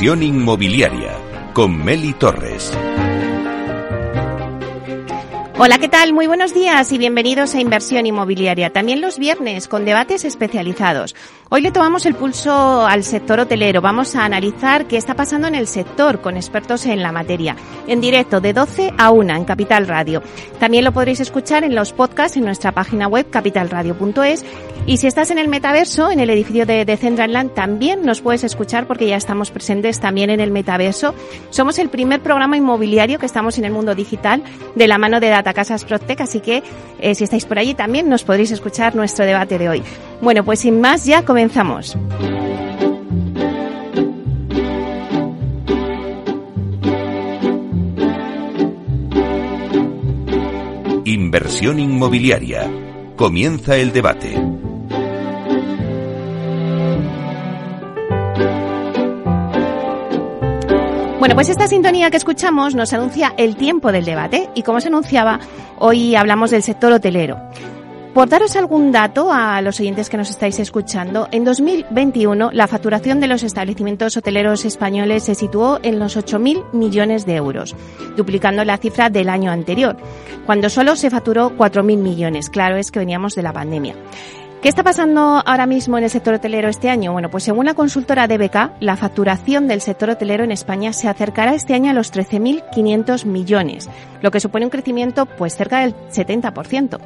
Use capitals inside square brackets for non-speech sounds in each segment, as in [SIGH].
Inversión inmobiliaria con Meli Torres. Hola, ¿qué tal? Muy buenos días y bienvenidos a Inversión Inmobiliaria. También los viernes con debates especializados. Hoy le tomamos el pulso al sector hotelero. Vamos a analizar qué está pasando en el sector con expertos en la materia. En directo de 12 a 1 en Capital Radio. También lo podréis escuchar en los podcasts en nuestra página web capitalradio.es. Y si estás en el metaverso, en el edificio de, Decentraland, también nos puedes escuchar porque ya estamos presentes también en el metaverso. Somos el primer programa inmobiliario que estamos en el mundo digital de la mano de Data Casas Protec, así que eh, si estáis por allí también nos podréis escuchar nuestro debate de hoy. Bueno, pues sin más ya comenzamos. Inversión inmobiliaria. Comienza el debate. Bueno, pues esta sintonía que escuchamos nos anuncia el tiempo del debate y como se anunciaba, hoy hablamos del sector hotelero. Por daros algún dato a los oyentes que nos estáis escuchando, en 2021 la facturación de los establecimientos hoteleros españoles se situó en los 8.000 millones de euros, duplicando la cifra del año anterior, cuando solo se facturó 4.000 millones. Claro, es que veníamos de la pandemia. ¿Qué está pasando ahora mismo en el sector hotelero este año? Bueno, pues según la consultora DBK, la facturación del sector hotelero en España se acercará este año a los 13.500 millones, lo que supone un crecimiento pues cerca del 70%.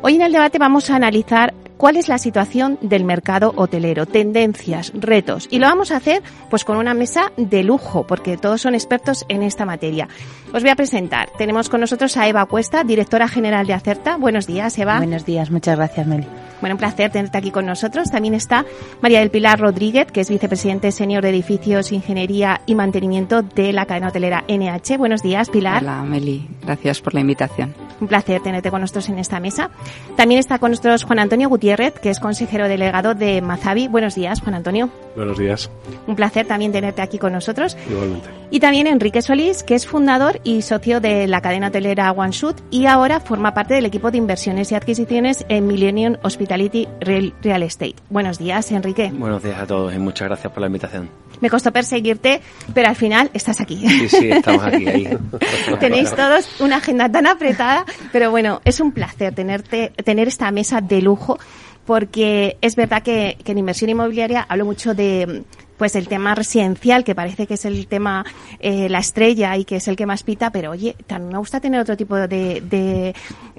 Hoy en el debate vamos a analizar cuál es la situación del mercado hotelero, tendencias, retos. Y lo vamos a hacer pues con una mesa de lujo, porque todos son expertos en esta materia. Os voy a presentar. Tenemos con nosotros a Eva Cuesta, directora general de Acerta. Buenos días, Eva. Buenos días, muchas gracias, Meli. Bueno, un placer tenerte aquí con nosotros. También está María del Pilar Rodríguez, que es vicepresidente senior de edificios, ingeniería y mantenimiento de la cadena hotelera NH. Buenos días, Pilar. Hola, Meli. Gracias por la invitación. Un placer tenerte con nosotros en esta mesa. También está con nosotros Juan Antonio Gutiérrez, que es consejero delegado de Mazavi. Buenos días, Juan Antonio. Buenos días. Un placer también tenerte aquí con nosotros. Igualmente. Y también Enrique Solís, que es fundador y socio de la cadena hotelera One Shoot y ahora forma parte del equipo de inversiones y adquisiciones en Millennium Hospitality Real, Estate. Buenos días, Enrique. Buenos días a todos y muchas gracias por la invitación. Me costó perseguirte, pero al final estás aquí. Sí, sí, estamos aquí. Ahí. [LAUGHS] Tenéis todos una agenda tan apretada, pero bueno, es un placer tenerte, tener esta mesa de lujo porque es verdad que, que en inversión inmobiliaria hablo mucho de pues el tema residencial, que parece que es el tema, eh, la estrella y que es el que más pita, pero oye, también me gusta tener otro tipo de, de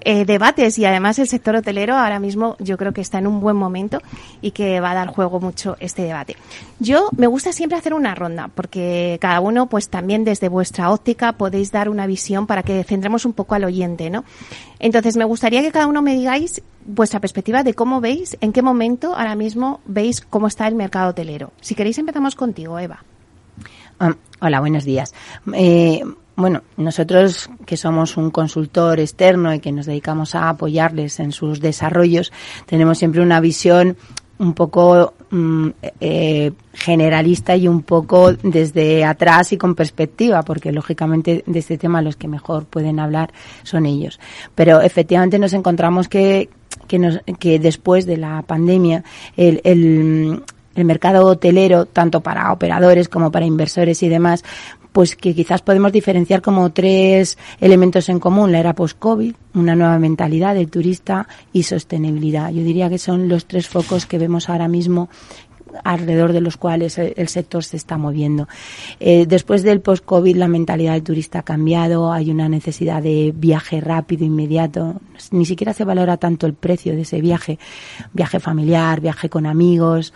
eh, debates y además el sector hotelero ahora mismo yo creo que está en un buen momento y que va a dar juego mucho este debate. Yo me gusta siempre hacer una ronda porque cada uno pues también desde vuestra óptica podéis dar una visión para que centremos un poco al oyente, ¿no? Entonces me gustaría que cada uno me digáis vuestra perspectiva de cómo veis, en qué momento ahora mismo veis cómo está el mercado hotelero. Si queréis empezamos contigo, Eva. Ah, hola, buenos días. Eh, bueno, nosotros que somos un consultor externo y que nos dedicamos a apoyarles en sus desarrollos, tenemos siempre una visión un poco mm, eh, generalista y un poco desde atrás y con perspectiva, porque lógicamente de este tema los que mejor pueden hablar son ellos. Pero efectivamente nos encontramos que, que, después de la pandemia el, el mercado hotelero, tanto para operadores como para inversores y demás, pues que quizás podemos diferenciar como tres elementos en común, la era post-COVID, una nueva mentalidad del turista y sostenibilidad. Yo diría que son los tres focos que vemos ahora mismo alrededor de los cuales el sector se está moviendo. Eh, después del post-COVID la mentalidad del turista ha cambiado, hay una necesidad de viaje rápido, inmediato, ni siquiera se valora tanto el precio de ese viaje, viaje familiar, viaje con amigos.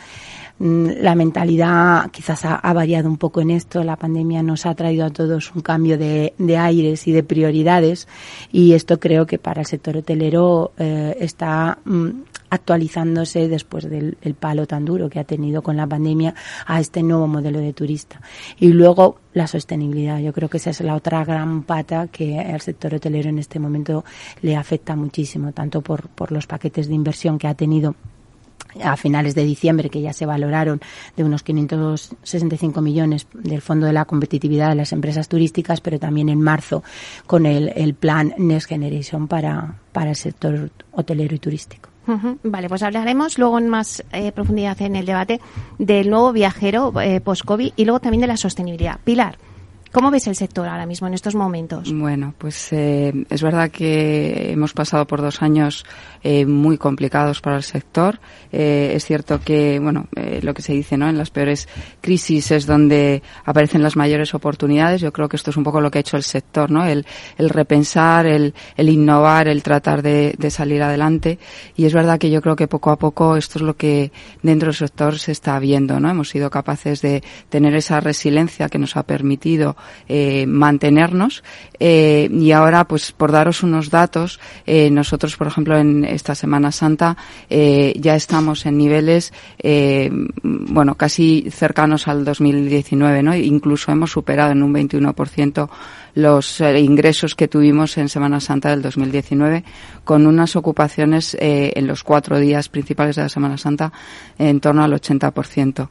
Mm, la mentalidad quizás ha, variado un poco en esto. La pandemia nos ha traído a todos un cambio de, aires y de prioridades y esto creo que para el sector hotelero eh, está mm, actualizándose después del palo tan duro que ha tenido con la pandemia a este nuevo modelo de turista. Y luego la sostenibilidad. Yo creo que esa es la otra gran pata que al sector hotelero en este momento le afecta muchísimo, tanto por, por los paquetes de inversión que ha tenido a finales de diciembre, que ya se valoraron de unos 565 millones del Fondo de la Competitividad de las Empresas Turísticas, pero también en marzo con el, el plan Next Generation para, para el sector hotelero y turístico. Vale, pues hablaremos luego en más eh, profundidad en el debate del nuevo viajero eh, post-COVID y luego también de la sostenibilidad. Pilar, ¿Cómo ves el sector ahora mismo en estos momentos? Bueno, pues eh, es verdad que hemos pasado por dos años eh, muy complicados para el sector. Eh, es cierto que, bueno, eh, lo que se dice, ¿no? En las peores crisis es donde aparecen las mayores oportunidades. Yo creo que esto es un poco lo que ha hecho el sector, ¿no? El, el repensar, el, el innovar, el tratar de, de salir adelante. Y es verdad que yo creo que poco a poco esto es lo que dentro del sector se está viendo, ¿no? Hemos sido capaces de tener esa resiliencia que nos ha permitido eh, mantenernos. Eh, y ahora, pues por daros unos datos, eh, nosotros, por ejemplo, en esta Semana Santa eh, ya estamos en niveles, bueno, casi cercanos al 2019, ¿no? Incluso hemos superado en un 21% los eh, ingresos que tuvimos en Semana Santa del 2019, con unas ocupaciones eh, en los cuatro días principales de la Semana Santa en torno al 80%.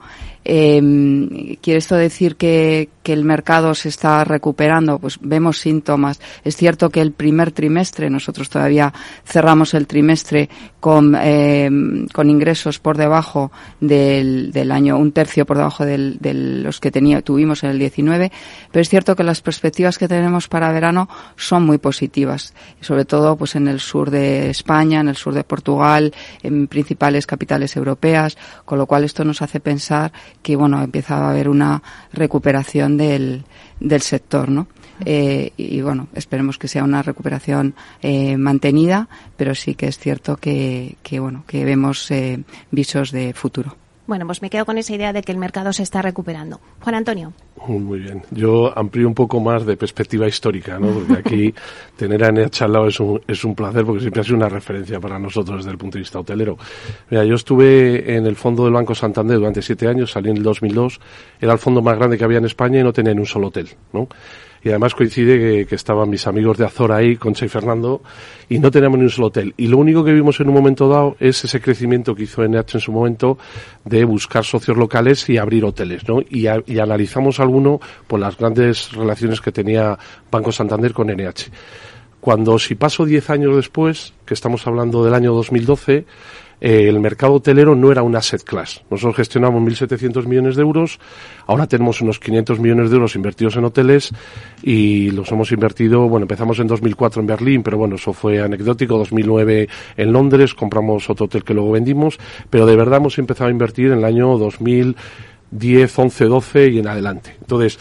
Eh, ¿Quiere esto decir que, el mercado se está recuperando? Pues vemos síntomas. Es cierto que el primer trimestre, nosotros todavía cerramos el trimestre con, eh, con ingresos por debajo del, del año, un tercio por debajo de los que tenía, tuvimos en el 19, pero es cierto que las perspectivas que tenemos para verano son muy positivas, sobre todo pues en el sur de España, en el sur de Portugal, en principales capitales europeas, con lo cual esto nos hace pensar que bueno empieza a haber una recuperación del, del sector, ¿no? Eh, y bueno, esperemos que sea una recuperación eh, mantenida, pero sí que es cierto que, que bueno que vemos eh, visos de futuro. Bueno, pues me quedo con esa idea de que el mercado se está recuperando. Juan Antonio. Muy bien. Yo amplío un poco más de perspectiva histórica, ¿no? Porque aquí [LAUGHS] tener a NH al lado es un, es un placer porque siempre ha sido una referencia para nosotros desde el punto de vista hotelero. Mira, yo estuve en el fondo del Banco Santander durante siete años, salí en el 2002, era el fondo más grande que había en España y no tenía ni un solo hotel, ¿no? Y además coincide que, estaban mis amigos de Azor ahí, Concha y Fernando, y no teníamos ni un solo hotel. Y lo único que vimos en un momento dado es ese crecimiento que hizo NH en su momento de buscar socios locales y abrir hoteles, ¿no? Y, y analizamos alguno por las grandes relaciones que tenía Banco Santander con NH. Cuando si paso 10 años después, que estamos hablando del año 2012, eh, el mercado hotelero no era un asset class. Nosotros gestionamos 1.700 millones de euros, ahora tenemos unos 500 millones de euros invertidos en hoteles y los hemos invertido, bueno, empezamos en 2004 en Berlín, pero bueno, eso fue anecdótico, 2009 en Londres, compramos otro hotel que luego vendimos, pero de verdad hemos empezado a invertir en el año 2010, 11, 12 y en adelante. Entonces,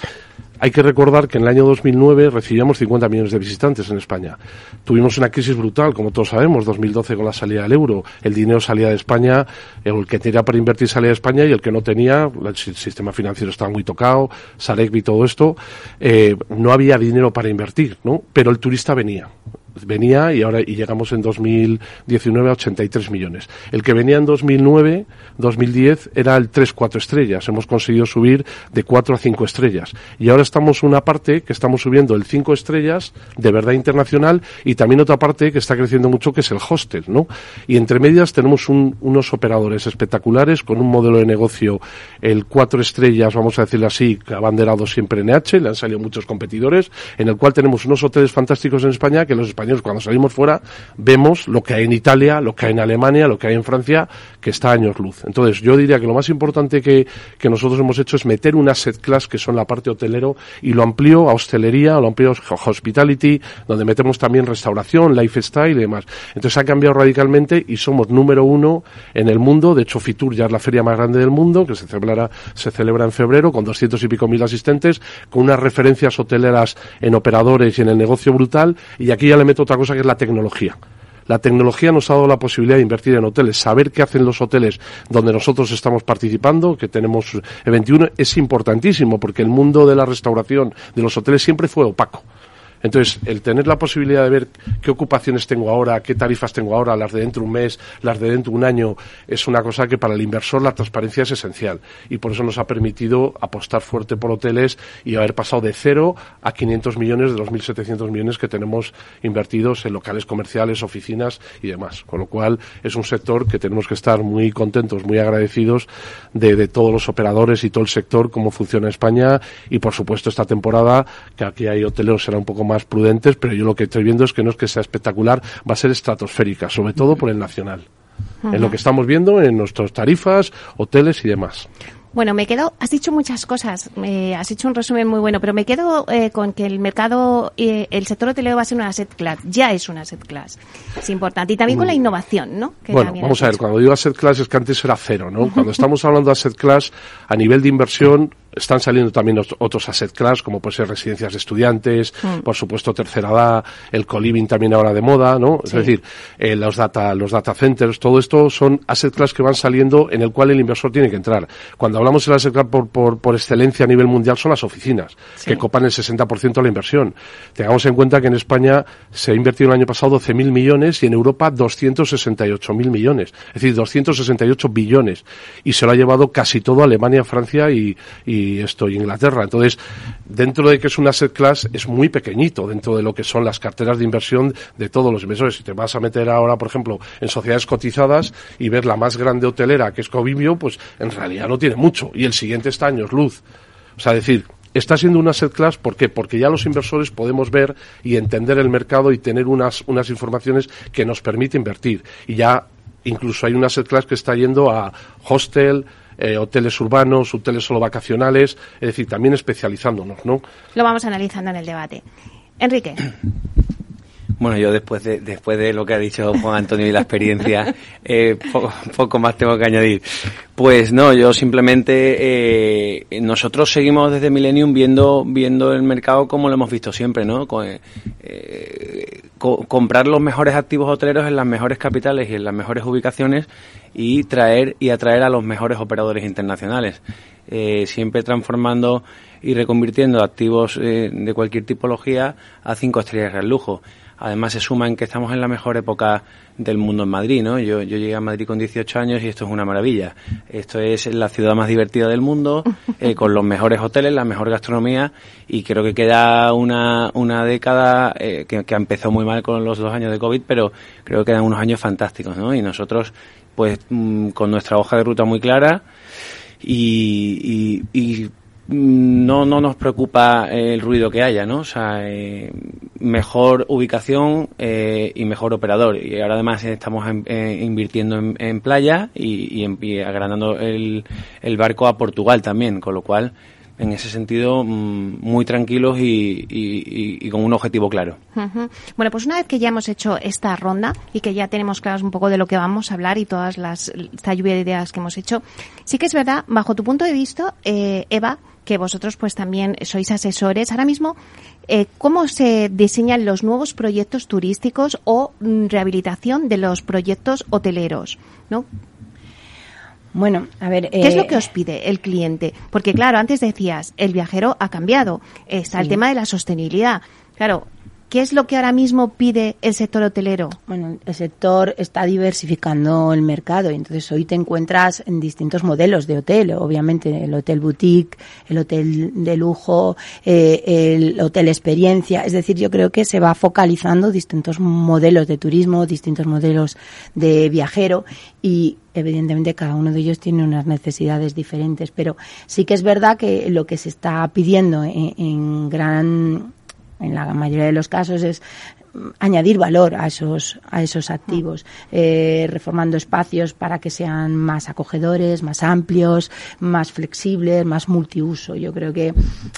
hay que recordar que en el año 2009 recibíamos 50 millones de visitantes en España. Tuvimos una crisis brutal, como todos sabemos, 2012 con la salida del euro. El dinero salía de España, el que tenía para invertir salía de España y el que no tenía, el sistema financiero estaba muy tocado, Sarek y todo esto, eh, no había dinero para invertir, ¿no? Pero el turista venía venía y ahora y llegamos en 2019 a 83 millones. El que venía en 2009, 2010 era el 3-4 estrellas. Hemos conseguido subir de 4 a 5 estrellas. Y ahora estamos una parte que estamos subiendo el 5 estrellas de verdad internacional y también otra parte que está creciendo mucho que es el hostel, ¿no? Y entre medias tenemos un, unos operadores espectaculares con un modelo de negocio el 4 estrellas, vamos a decirlo así, abanderado siempre en EH, le han salido muchos competidores, en el cual tenemos unos hoteles fantásticos en España que los españoles cuando salimos fuera vemos lo que hay en Italia, lo que hay en Alemania, lo que hay en Francia, que está a años luz. Entonces yo diría que lo más importante que, que nosotros hemos hecho es meter un asset class que son la parte hotelero y lo amplío a hostelería, lo amplío a hospitality, donde metemos también restauración, lifestyle y demás. Entonces ha cambiado radicalmente y somos número uno en el mundo. De hecho, Fitur ya es la feria más grande del mundo, que se celebra, se celebra en febrero con doscientos y pico mil asistentes, con unas referencias hoteleras en operadores y en el negocio brutal. Y aquí ya le meto otra cosa que es la tecnología. La tecnología nos ha dado la posibilidad de invertir en hoteles, saber qué hacen los hoteles donde nosotros estamos participando, que tenemos el 21, es importantísimo porque el mundo de la restauración de los hoteles siempre fue opaco. Entonces, el tener la posibilidad de ver qué ocupaciones tengo ahora, qué tarifas tengo ahora, las de dentro de un mes, las de dentro de un año, es una cosa que para el inversor la transparencia es esencial. Y por eso nos ha permitido apostar fuerte por hoteles y haber pasado de cero a 500 millones de los 1.700 millones que tenemos invertidos en locales comerciales, oficinas y demás. Con lo cual, es un sector que tenemos que estar muy contentos, muy agradecidos de, de todos los operadores y todo el sector, cómo funciona España. Y, por supuesto, esta temporada, que aquí hay hoteleros, será un poco más más prudentes, pero yo lo que estoy viendo es que no es que sea espectacular, va a ser estratosférica, sobre todo por el nacional. en lo que estamos viendo en nuestras tarifas, hoteles y demás. Bueno, me quedo, has dicho muchas cosas, eh, has hecho un resumen muy bueno, pero me quedo eh, con que el mercado, eh, el sector hotelero va a ser una asset class, ya es una asset class, es importante. Y también con la mm. innovación, ¿no? bueno, vamos a ver, cuando digo asset class es que antes era cero, ¿no? [LAUGHS] Cuando estamos hablando de asset class, a nivel de inversión, están saliendo también otros asset class, como puede ser residencias de estudiantes, mm. por supuesto tercera edad, el co-living también ahora de moda, ¿no? Es decir, eh, los data, los data centers, todo esto son asset class que van saliendo en el cual el inversor tiene que entrar. Cuando hablamos de asset class por, por, por excelencia a nivel mundial son las oficinas, que copan el 60% de la inversión. Tengamos en cuenta que en España se ha invertido el año pasado 12.000 millones y en Europa 268.000 millones. Es decir, 268 billones. Y se lo ha llevado casi todo Alemania, Francia y, y y esto Inglaterra. Entonces, dentro de que es un asset class, es muy pequeñito dentro de lo que son las carteras de inversión de todos los inversores. Si te vas a meter ahora, por ejemplo, en sociedades cotizadas y ver la más grande hotelera, que es Covivio, pues en realidad no tiene mucho. Y el siguiente está años luz. O sea, decir, está siendo un asset class, ¿por qué? Porque ya los inversores podemos ver y entender el mercado y tener unas, unas informaciones que nos permite invertir. Y ya incluso hay un asset class que está yendo a hostel, eh, hoteles urbanos, hoteles solo vacacionales, es decir, también especializándonos, ¿no? Lo vamos analizando en el debate. Enrique. [CLEARS THROAT] Bueno, yo después de, después de lo que ha dicho Juan Antonio y la experiencia, [LAUGHS] eh, poco, más tengo que añadir. Pues no, yo simplemente, eh, nosotros seguimos desde Millennium viendo, viendo el mercado como lo hemos visto siempre, ¿no? Eh, comprar los mejores activos hoteleros en las mejores capitales y en las mejores ubicaciones y traer y atraer a los mejores operadores internacionales. Eh, siempre transformando y reconvirtiendo activos eh, de cualquier tipología a cinco estrellas de lujo. Además se suma en que estamos en la mejor época del mundo en Madrid, ¿no? Yo, yo llegué a Madrid con 18 años y esto es una maravilla. Esto es la ciudad más divertida del mundo, [LAUGHS] eh, con los mejores hoteles, la mejor gastronomía y creo que queda una, una década eh, que, que empezó muy mal con los dos años de COVID, pero creo que quedan unos años fantásticos, ¿no? Y nosotros, pues, mm, con nuestra hoja de ruta muy clara y, y, y no, no nos preocupa el ruido que haya, ¿no? O sea, eh, mejor ubicación eh, y mejor operador. Y ahora además estamos eh, invirtiendo en, playa y, y, agrandando el, el, barco a Portugal también, con lo cual, en ese sentido, mm, muy tranquilos y, con un objetivo claro. Bueno, pues una vez que ya hemos hecho esta ronda y que ya tenemos claros un poco de lo que vamos a hablar y todas las, esta lluvia de ideas que hemos hecho, sí que es verdad, bajo tu punto de vista, Eva, que vosotros pues también sois asesores. Ahora mismo, eh, ¿cómo se diseñan los nuevos proyectos turísticos o mm, rehabilitación de los proyectos hoteleros? ¿no? Bueno, a ver. ¿Qué es lo eh, que os pide el cliente? Porque, claro, antes decías, el viajero ha cambiado. Está el tema de la sostenibilidad. Claro, ¿Qué es lo que ahora mismo pide el sector hotelero? Bueno, el sector está diversificando el mercado y entonces hoy te encuentras en distintos modelos de hotel, obviamente el hotel boutique, el hotel de lujo, eh, el hotel experiencia, es decir, yo creo que se va focalizando distintos modelos de turismo, distintos modelos de viajero y evidentemente cada uno de ellos tiene unas necesidades diferentes, pero sí que es verdad que lo que se está pidiendo en gran en la mayoría de los casos es añadir valor a esos, a esos activos, eh, reformando espacios para que sean más acogedores, más amplios, más flexibles, más multiuso. Yo creo que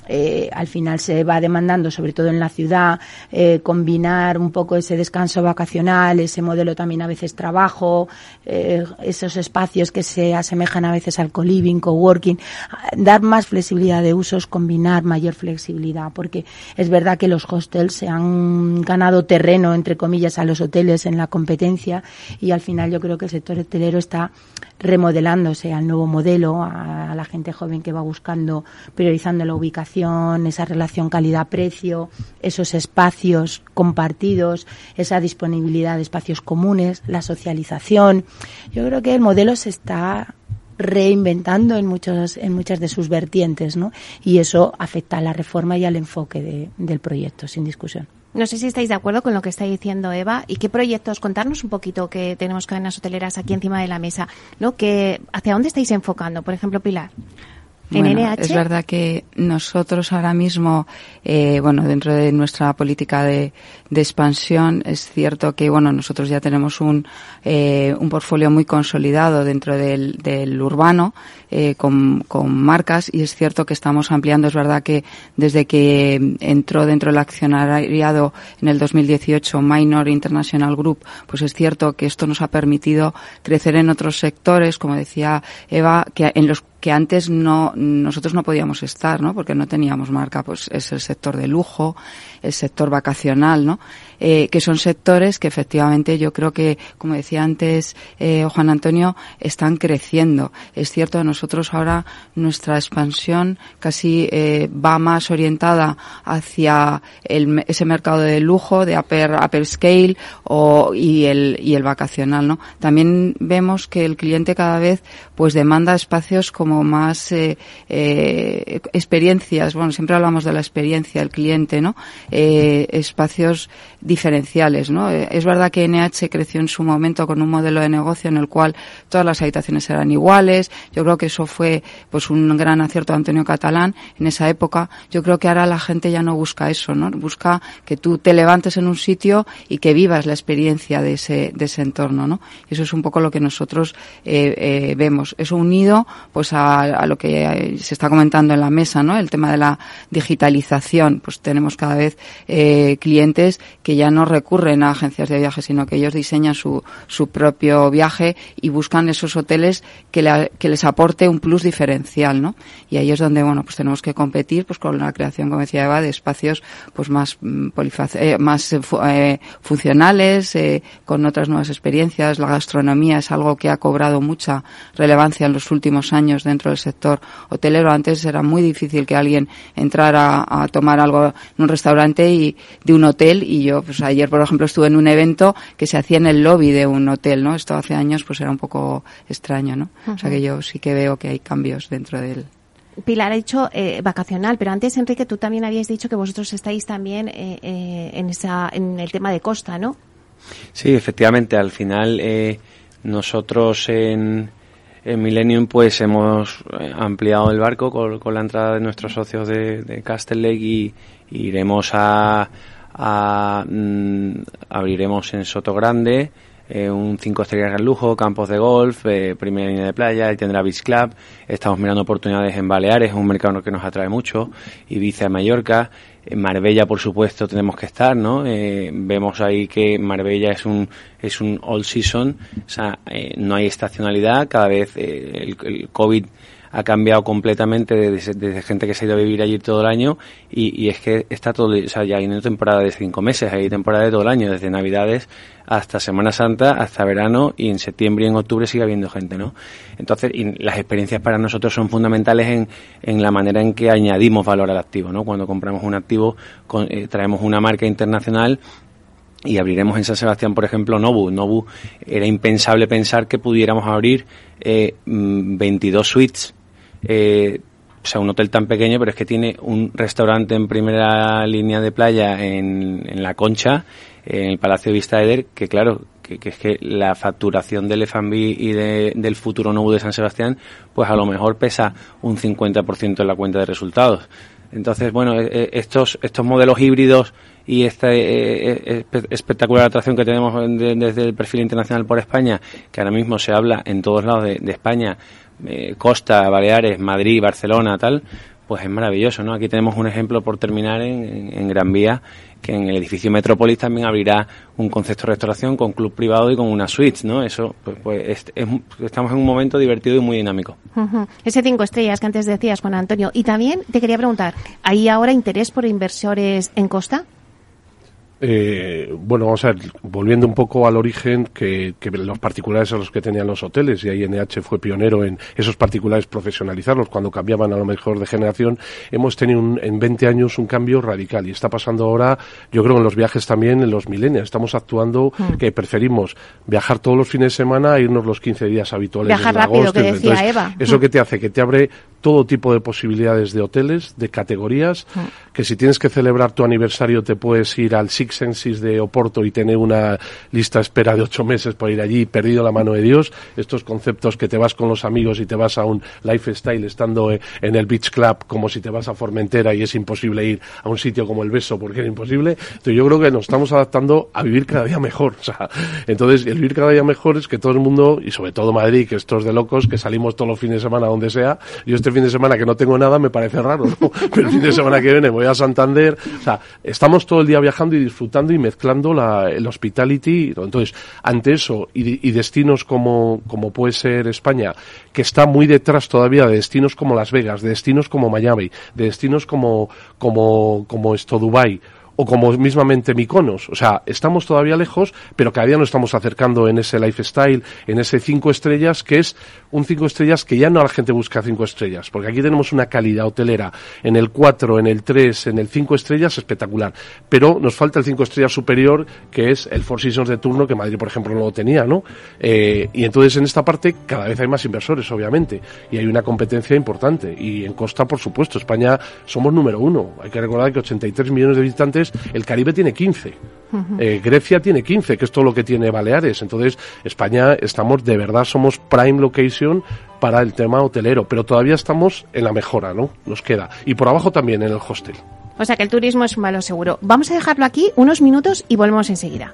eh, al final se va demandando, sobre todo en la ciudad, eh, combinar un poco ese descanso vacacional, ese modelo también a veces trabajo, esos espacios que se asemejan a veces al co-living, co-working, dar más flexibilidad de usos, combinar mayor flexibilidad, porque es verdad que los hostels se han ganado terreno, entre comillas, a los hoteles en la competencia y al final yo creo que el sector hotelero está remodelándose al nuevo modelo, a, la gente joven que va buscando, priorizando la ubicación, esa relación calidad-precio, esos espacios compartidos, esa disponibilidad de espacios comunes, la socialización. Yo creo que el modelo se está reinventando en muchos en muchas de sus vertientes, ¿no? Y eso afecta a la reforma y al enfoque del proyecto, sin discusión. No sé si estáis de acuerdo con lo que está diciendo Eva y qué proyectos, contarnos un poquito que tenemos cadenas hoteleras aquí encima de la mesa, ¿no? Que, ¿Hacia dónde estáis enfocando? Por ejemplo, Pilar. En NH. Es verdad que nosotros ahora mismo, eh, bueno, dentro de nuestra política de, de, expansión, es cierto que, bueno, nosotros ya tenemos un, eh, un portfolio muy consolidado dentro del, del urbano, eh, con, con, marcas, y es cierto que estamos ampliando. Es verdad que desde que entró dentro del accionariado en el 2018 Minor International Group, pues es cierto que esto nos ha permitido crecer en otros sectores, como decía Eva, que en los que antes no nosotros no podíamos estar, ¿no? Porque no teníamos marca, pues es el sector de lujo, el sector vacacional, ¿no? Eh, que son sectores que efectivamente yo creo que, como decía antes eh, Juan Antonio, están creciendo. Es cierto, nosotros ahora nuestra expansión casi eh, va más orientada hacia el, ese mercado de lujo, de upper, upper scale o, y, el, y el vacacional, ¿no? También vemos que el cliente cada vez pues demanda espacios como más eh, eh, experiencias, bueno, siempre hablamos de la experiencia del cliente, ¿no? Eh, espacios diferenciales, ¿no? Eh, es verdad que NH creció en su momento con un modelo de negocio en el cual todas las habitaciones eran iguales. Yo creo que eso fue pues un gran acierto de Antonio Catalán en esa época. Yo creo que ahora la gente ya no busca eso, ¿no? Busca que tú te levantes en un sitio y que vivas la experiencia de ese, de ese entorno, ¿no? Y eso es un poco lo que nosotros eh, eh, vemos. Eso unido pues a, a lo que se está comentando en la mesa, ¿no? El tema de la digitalización. Pues tenemos cada vez eh, clientes que ya no recurren a agencias de viaje, sino que ellos diseñan su, su propio viaje y buscan esos hoteles que, le, que les aporte un plus diferencial, ¿no? Y ahí es donde, bueno, pues tenemos que competir pues con la creación, como decía Eva, de espacios pues más mm, eh, más eh, funcionales, eh, con otras nuevas experiencias. La gastronomía es algo que ha cobrado mucha relevancia en los últimos años dentro del sector hotelero. Antes era muy difícil que alguien entrara a tomar algo en un restaurante y de un hotel y yo pues ayer, por ejemplo, estuve en un evento que se hacía en el lobby de un hotel, ¿no? Esto hace años pues era un poco extraño, ¿no? Uh -huh. O sea que yo sí que veo que hay cambios dentro del Pilar ha dicho eh, vacacional, pero antes, Enrique, tú también habías dicho que vosotros estáis también eh, eh, en, esa, en el tema de costa, ¿no? Sí, efectivamente. Al final, eh, nosotros en, en Millennium pues hemos ampliado el barco con, con la entrada de nuestros socios de, de Castle Lake y iremos a, a, mm, abriremos en Soto Grande eh, un 5 estrellas en lujo, campos de golf, eh, primera línea de playa, tendrá Beach Club, estamos mirando oportunidades en Baleares, un mercado que nos atrae mucho, Ibiza, Mallorca, en Marbella por supuesto tenemos que estar, ¿no? Eh, vemos ahí que Marbella es un es un all season, o sea, no hay estacionalidad, cada vez el COVID ha cambiado completamente desde, gente que se ha ido a vivir allí todo el año y, y es que está todo, o sea, ya hay una temporada de cinco meses, hay temporada de todo el año, desde Navidades hasta Semana Santa, hasta verano y en septiembre y en octubre sigue habiendo gente, ¿no? Entonces, y las experiencias para nosotros son fundamentales en, en la manera en que añadimos valor al activo, ¿no? Cuando compramos un activo, con, eh, traemos una marca internacional y abriremos en San Sebastián, por ejemplo, Nobu. Nobu era impensable pensar que pudiéramos abrir eh, 22 suites eh, o sea, un hotel tan pequeño, pero es que tiene un restaurante en primera línea de playa en, La Concha, en el Palacio Vista Eder, que claro, que, es que la facturación del F&B y de, del futuro Nobu de San Sebastián, pues a lo mejor pesa un 50% en la cuenta de resultados. Entonces, bueno, estos, estos modelos híbridos y esta eh, espectacular atracción que tenemos de, desde el perfil internacional por España, que ahora mismo se habla en todos lados de, España, eh, Costa, Baleares, Madrid, Barcelona, tal, pues es maravilloso, ¿no? Aquí tenemos un ejemplo por terminar en, Gran Vía, que en el edificio Metrópolis también abrirá un concepto de restauración con club privado y con una suite, ¿no? Eso, pues, pues es, es, estamos en un momento divertido y muy dinámico. Ese cinco estrellas que antes decías, Juan Antonio. Y también te quería preguntar, ¿hay ahora interés por inversores en Costa? Eh, bueno, vamos a ver, volviendo un poco al origen, que, que, los particulares a los que tenían los hoteles, y ahí NH fue pionero en esos particulares profesionalizarlos cuando cambiaban a lo mejor de generación, hemos tenido un, en 20 años un cambio radical y está pasando ahora, yo creo, en los viajes también, en los milenios. Estamos actuando mm. que preferimos viajar todos los fines de semana a irnos los 15 días habituales. Viajar rápido, agosto, que decía Entonces, Eva. Eso mm. que te hace, que te abre todo tipo de posibilidades de hoteles, de categorías, mm. que si tienes que celebrar tu aniversario te puedes ir al Six Senses de Oporto y tener una lista espera de ocho meses para ir allí, perdido la mano de Dios, estos conceptos que te vas con los amigos y te vas a un lifestyle estando eh, en el beach club como si te vas a Formentera y es imposible ir a un sitio como el Beso porque era imposible. Entonces yo creo que nos estamos adaptando a vivir cada día mejor. O sea, entonces el vivir cada día mejor es que todo el mundo, y sobre todo Madrid, que estos de locos, que salimos todos los fines de semana donde sea, yo este fin de semana que no tengo nada me parece raro, ¿no? [LAUGHS] Pero el fin de semana que viene voy a Santander, o sea, estamos todo el día viajando y disfrutando y mezclando la, el hospitality. Entonces, ante eso y, y destinos como, como puede ser España, que está muy detrás todavía de destinos como Las Vegas, de destinos como Miami, de destinos como, como, como esto Dubai o como mismamente Miconos. O sea, estamos todavía lejos, pero cada día nos estamos acercando en ese lifestyle, en ese cinco estrellas, que es un cinco estrellas que ya no la gente busca cinco estrellas, porque aquí tenemos una calidad hotelera en el cuatro, en el tres, en el cinco estrellas espectacular. Pero nos falta el cinco estrellas superior, que es el Four Seasons de turno, que Madrid, por ejemplo, no lo tenía, ¿no? Eh, y entonces en esta parte cada vez hay más inversores, obviamente, y hay una competencia importante. Y en Costa, por supuesto, España somos número uno. Hay que recordar que 83 millones de visitantes el Caribe tiene 15. Eh, Grecia tiene 15, que es todo lo que tiene Baleares. Entonces, España estamos, de verdad, somos prime location para el tema hotelero, pero todavía estamos en la mejora, ¿no? Nos queda. Y por abajo también en el hostel. O sea que el turismo es un valor seguro. Vamos a dejarlo aquí unos minutos y volvemos enseguida.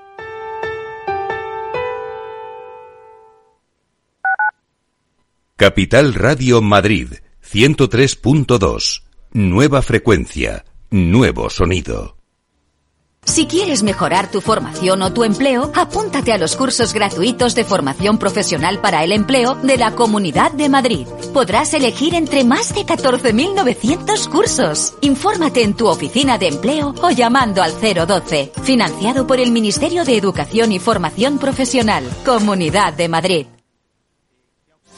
Capital Radio Madrid 103.2. Nueva frecuencia, nuevo sonido. Si quieres mejorar tu formación o tu empleo, apúntate a los cursos gratuitos de formación profesional para el empleo de la Comunidad de Madrid. Podrás elegir entre más de 14.900 cursos. Infórmate en tu oficina de empleo o llamando al 012. Financiado por el Ministerio de Educación y Formación Profesional. Comunidad de Madrid.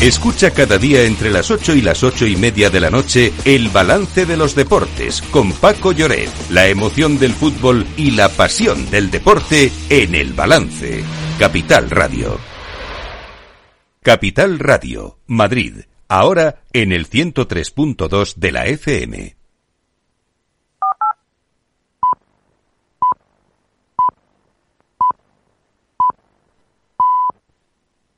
Escucha cada día entre las 8 y las ocho y media de la noche el balance de los deportes con Paco Lloret, la emoción del fútbol y la pasión del deporte en el balance. Capital Radio. Capital Radio, Madrid, ahora en el 103.2 de la FM.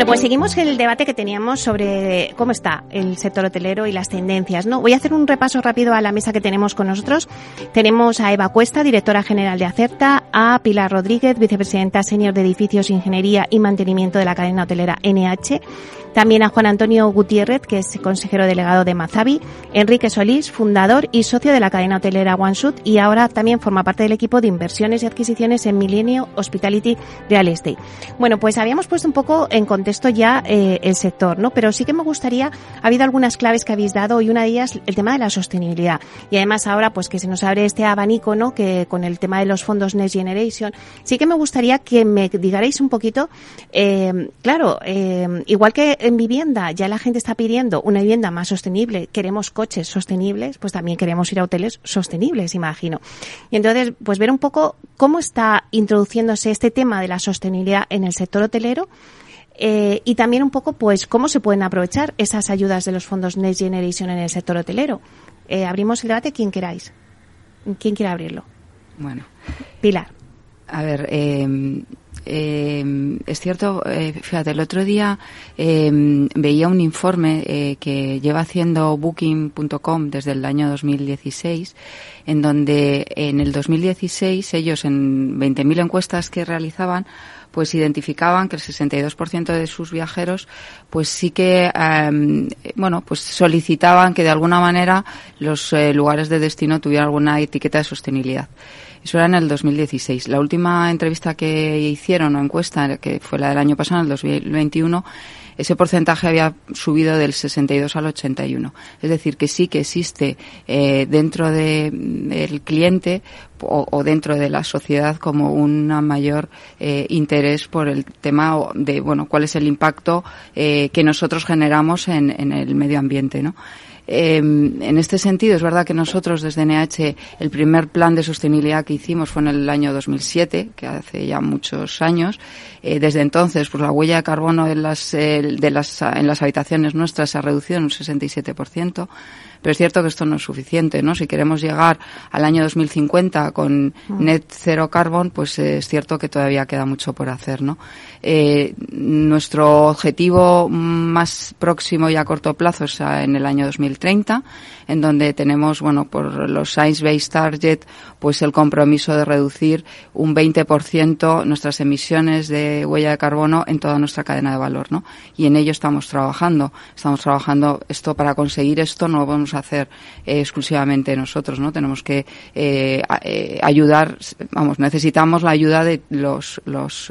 Bueno, pues seguimos el debate que teníamos sobre cómo está el sector hotelero y las tendencias, ¿no? Voy a hacer un repaso rápido a la mesa que tenemos con nosotros. Tenemos a Eva Cuesta, directora general de Acerta, a Pilar Rodríguez, vicepresidenta senior de Edificios, Ingeniería y Mantenimiento de la cadena hotelera NH, también a Juan Antonio Gutiérrez, que es consejero delegado de Mazavi, Enrique Solís, fundador y socio de la cadena hotelera OneShoot y ahora también forma parte del equipo de inversiones y adquisiciones en Milenio Hospitality Real Estate. Bueno, pues habíamos puesto un poco en contexto ya eh, el sector, ¿no? Pero sí que me gustaría, ha habido algunas claves que habéis dado y una de ellas el tema de la sostenibilidad. Y además ahora pues que se nos abre este abanico, ¿no? Que con el tema de los fondos Next Generation, sí que me gustaría que me digarais un poquito, eh, claro, eh, igual que en vivienda ya la gente está pidiendo una vivienda más sostenible, queremos coches sostenibles, pues también queremos ir a hoteles sostenibles, imagino. Y entonces, pues ver un poco cómo está introduciéndose este tema de la sostenibilidad en el sector hotelero. Eh, y también un poco, pues, cómo se pueden aprovechar esas ayudas de los fondos Next Generation en el sector hotelero. Eh, abrimos el debate, quien queráis. ¿Quién quiere abrirlo? Bueno. Pilar. A ver, eh, eh, es cierto, eh, fíjate, el otro día eh, veía un informe eh, que lleva haciendo Booking.com desde el año 2016, en donde en el 2016 ellos en 20.000 encuestas que realizaban, pues identificaban que el 62% de sus viajeros pues sí que eh, bueno pues solicitaban que de alguna manera los eh, lugares de destino tuvieran alguna etiqueta de sostenibilidad. Eso era en el 2016. La última entrevista que hicieron o encuesta, que fue la del año pasado, en el 2021, ese porcentaje había subido del 62 al 81. Es decir, que sí que existe eh, dentro de, del cliente o, o, dentro de la sociedad como un mayor eh, interés por el tema de, bueno, cuál es el impacto eh, que nosotros generamos en, en el medio ambiente, ¿no? Eh, en este sentido, es verdad que nosotros desde NH el primer plan de sostenibilidad que hicimos fue en el año 2007, que hace ya muchos años. Eh, desde entonces, pues la huella de carbono en las, eh, de las, en las habitaciones nuestras se ha reducido en un 67%. Pero es cierto que esto no es suficiente, ¿no? Si queremos llegar al año 2050 con net zero carbon, pues eh, es cierto que todavía queda mucho por hacer, ¿no? Eh, nuestro objetivo más próximo y a corto plazo es en el año 2030, en donde tenemos, bueno, por los Science Based Target, pues el compromiso de reducir un 20% nuestras emisiones de huella de carbono en toda nuestra cadena de valor, ¿no? Y en ello estamos trabajando. Estamos trabajando esto para conseguir esto, no vamos hacer eh, exclusivamente nosotros, ¿no? Tenemos que eh, eh, ayudar, vamos, necesitamos la ayuda de los, los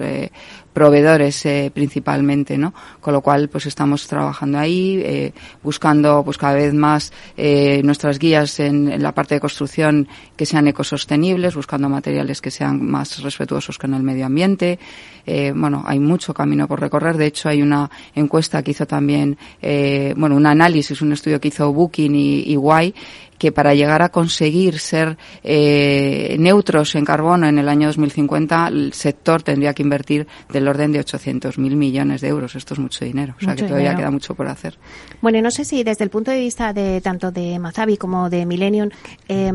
proveedores eh, principalmente, ¿no? Con lo cual, pues estamos trabajando ahí, eh, buscando, pues cada vez más eh, nuestras guías en, la parte de construcción que sean ecosostenibles, buscando materiales que sean más respetuosos con el medio ambiente. bueno, hay mucho camino por recorrer. De hecho, hay una encuesta que hizo también, bueno, un análisis, un estudio que hizo Booking y, y Guay, que para llegar a conseguir ser eh, neutros en carbono en el año 2050, el sector tendría que invertir del orden de 800.000 millones de euros. Esto es mucho dinero, o sea mucho que todavía dinero. queda mucho por hacer. Bueno, y no sé si desde el punto de vista de tanto de Mazavi como de Millennium, eh,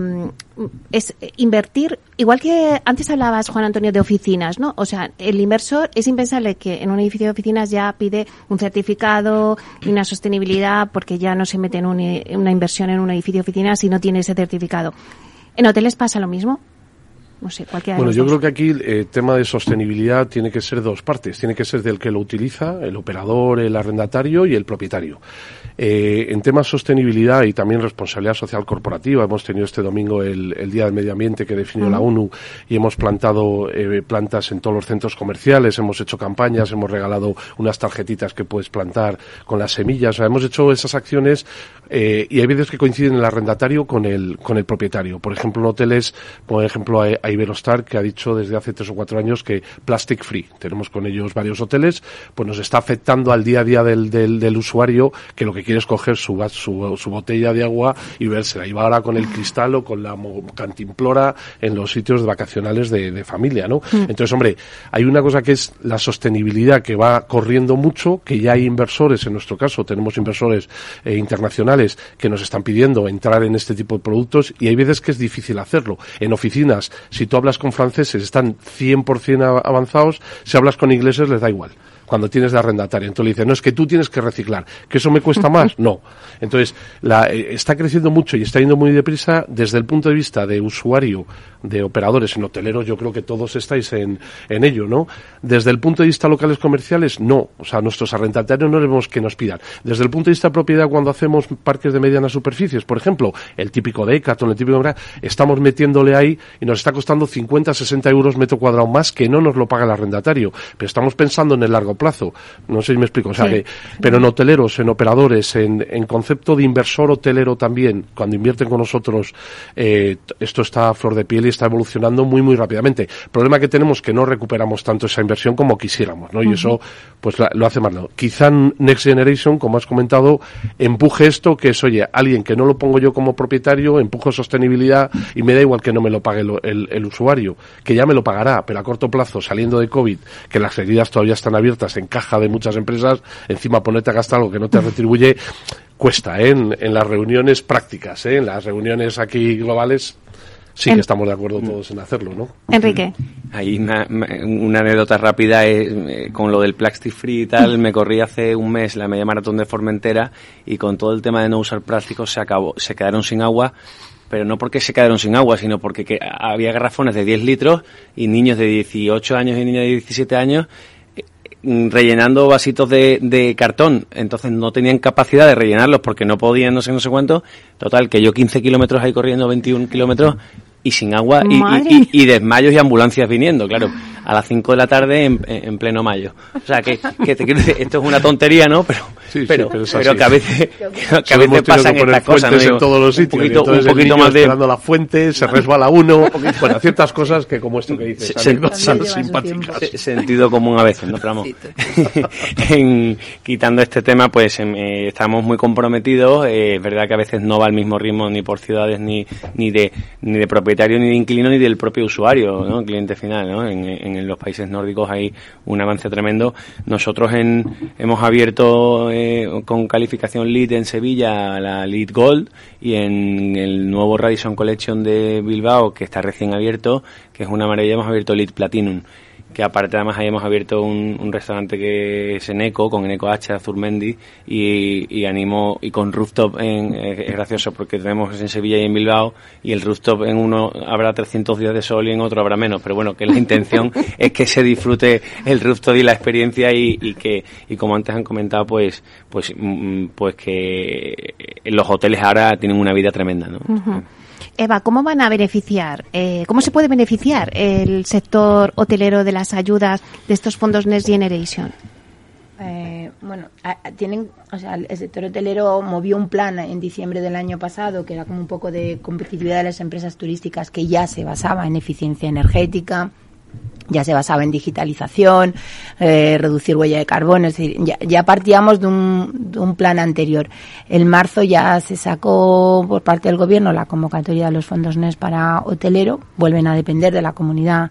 es invertir, igual que antes hablabas, Juan Antonio, de oficinas, ¿no? O sea, el inversor es impensable que en un edificio de oficinas ya pide un certificado y una sostenibilidad porque ya no se mete en un, una inversión en un edificio de oficinas si no tiene ese certificado. ¿En hoteles pasa lo mismo? No sé, cualquiera bueno, de yo dos. creo que aquí el eh, tema de sostenibilidad tiene que ser de dos partes. Tiene que ser del que lo utiliza, el operador, el arrendatario y el propietario. Eh, en temas sostenibilidad y también responsabilidad social corporativa, hemos tenido este domingo el, el Día del Medio Ambiente que definió uh -huh. la ONU y hemos plantado eh, plantas en todos los centros comerciales, hemos hecho campañas, hemos regalado unas tarjetitas que puedes plantar con las semillas, o sea, hemos hecho esas acciones eh, y hay veces que coinciden el arrendatario con el, con el propietario. Por ejemplo, en hoteles, por ejemplo, a Iberostar, que ha dicho desde hace tres o cuatro años que plastic free. Tenemos con ellos varios hoteles, pues nos está afectando al día a día del, del, del usuario que lo que quiere es coger su, su, su, botella de agua y vérsela. Y va ahora con el cristal o con la cantimplora en los sitios vacacionales de, de familia, ¿no? Mm. Entonces, hombre, hay una cosa que es la sostenibilidad que va corriendo mucho, que ya hay inversores, en nuestro caso tenemos inversores eh, internacionales que nos están pidiendo entrar en este tipo de productos y hay veces que es difícil hacerlo. En oficinas, si tú hablas con franceses, están 100% avanzados, si hablas con ingleses les da igual. cuando tienes de arrendatario. Entonces le dicen, no, es que tú tienes que reciclar, que eso me cuesta más. [LAUGHS] No. Entonces, la, eh, está creciendo mucho y está yendo muy deprisa desde el punto de vista de usuario, de operadores en hoteleros, yo creo que todos estáis en, en ello, ¿no? Desde el punto de vista locales comerciales, no. O sea, nuestros arrendatarios no vemos que nos pidan. Desde el punto de vista de propiedad, cuando hacemos parques de medianas superficies, por ejemplo, el típico de Ecaton, el típico de estamos metiéndole ahí y nos está costando 50, 60 euros metro cuadrado más que no nos lo paga el arrendatario. Pero estamos pensando en el largo plazo. No sé si me explico. O sea, que, pero en hoteleros, en operadores, en, en, concepto de inversor hotelero también, cuando invierten con nosotros, eh, esto está a flor de piel y está evolucionando muy, muy rápidamente. El problema que tenemos es que no recuperamos tanto esa inversión como quisiéramos, ¿no? Y eso, pues lo hace más. ¿no? Quizá Next Generation, como has comentado, empuje esto que es, oye, alguien que no lo pongo yo como propietario, empujo sostenibilidad y me da igual que no me lo pague el, el, usuario, que ya me lo pagará, pero a corto plazo, saliendo de COVID, que las heridas todavía están abiertas en caja de muchas empresas, encima ponerte a gastar algo que no te retribuye, cuesta, ¿eh? en, en, las reuniones prácticas, ¿eh? en las reuniones aquí globales, sí que estamos de acuerdo todos en hacerlo, ¿no? Enrique. [LAUGHS] Hay una, una anécdota rápida eh, con lo del plastic free y tal. Me corrí hace un mes la media maratón de Formentera y con todo el tema de no usar plásticos se acabó, se quedaron sin agua pero no porque se quedaron sin agua, sino porque que había garrafones de 10 litros y niños de 18 años y niños de 17 años rellenando vasitos de, de, cartón, entonces no tenían capacidad de rellenarlos porque no podían, no sé, no sé cuánto. Total, que yo 15 kilómetros ahí corriendo, 21 kilómetros y sin agua y, y, y, desmayos y ambulancias viniendo, claro a las 5 de la tarde en, en, pleno mayo. O sea, que, que te, esto es una tontería, ¿no? Pero, sí, pero, sí, pero, pero, que a veces, [LAUGHS] que a veces pasan estas cosas, ¿no? en todos los sitios. Un poquito, un poquito más de... esperando la fuente, se resbala uno, bueno, ciertas cosas que como esto que dices, se, son simpáticas. Sentido común a veces, ¿no? Pero vamos, [LAUGHS] en, quitando este tema, pues eh, estamos muy comprometidos, eh, es verdad que a veces no va al mismo ritmo ni por ciudades, ni, ni de, ni de propietario, ni de inquilino, ni del propio usuario, ¿no? Cliente final, ¿no? En, los países nórdicos hay un avance tremendo. Nosotros en, hemos abierto eh, con calificación LEED en Sevilla la LEED Gold y en el nuevo Radisson Collection de Bilbao, que está recién abierto, que es una maravilla, hemos abierto LEED Platinum que aparte además ahí hemos abierto un, un, restaurante que es en Eco, con Eco H, Azurmendi, y, y animo, y con rooftop en, es gracioso porque tenemos en Sevilla y en Bilbao, y el rooftop en uno habrá 300 días de sol y en otro habrá menos, pero bueno, que la intención [LAUGHS] es que se disfrute el rooftop y la experiencia y, y que, y como antes han comentado, pues, pues, pues que los hoteles ahora tienen una vida tremenda, ¿no? Uh -huh. Eva, ¿cómo van a beneficiar, eh, cómo se puede beneficiar el sector hotelero de las ayudas de estos fondos Next Generation? Eh, bueno, tienen, o sea, el sector hotelero movió un plan en diciembre del año pasado que era como un poco de competitividad de las empresas turísticas que ya se basaba en eficiencia energética, ya se basaba en digitalización, eh, reducir huella de carbono, es decir, ya, ya partíamos de un, de un, plan anterior. El marzo ya se sacó por parte del gobierno la convocatoria de los fondos NES para hotelero, vuelven a depender de la comunidad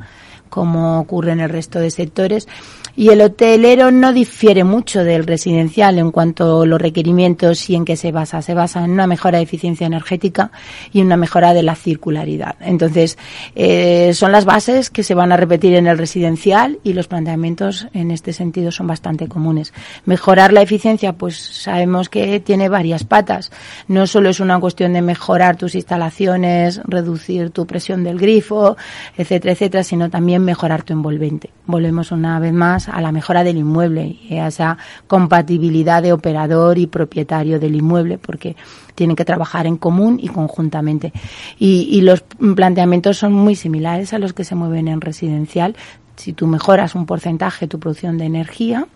como ocurre en el resto de sectores. Y el hotelero no difiere mucho del residencial en cuanto a los requerimientos y en qué se basa. Se basa en una mejora de eficiencia energética y una mejora de la circularidad. Entonces, eh, son las bases que se van a repetir en el residencial y los planteamientos en este sentido son bastante comunes. Mejorar la eficiencia, pues sabemos que tiene varias patas. No solo es una cuestión de mejorar tus instalaciones, reducir tu presión del grifo, etcétera, etcétera, sino también mejorar tu envolvente. Volvemos una vez más a la mejora del inmueble y a esa compatibilidad de operador y propietario del inmueble, porque tienen que trabajar en común y conjuntamente. Y, y los planteamientos son muy similares a los que se mueven en residencial. Si tú mejoras un porcentaje tu producción de energía,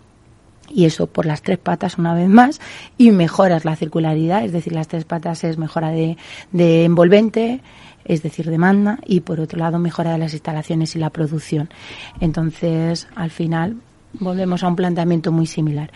y eso por las tres patas una vez más y mejoras la circularidad, es decir, las tres patas es mejora de, de envolvente, es decir, demanda, y por otro lado mejora de las instalaciones y la producción. Entonces, al final, volvemos a un planteamiento muy similar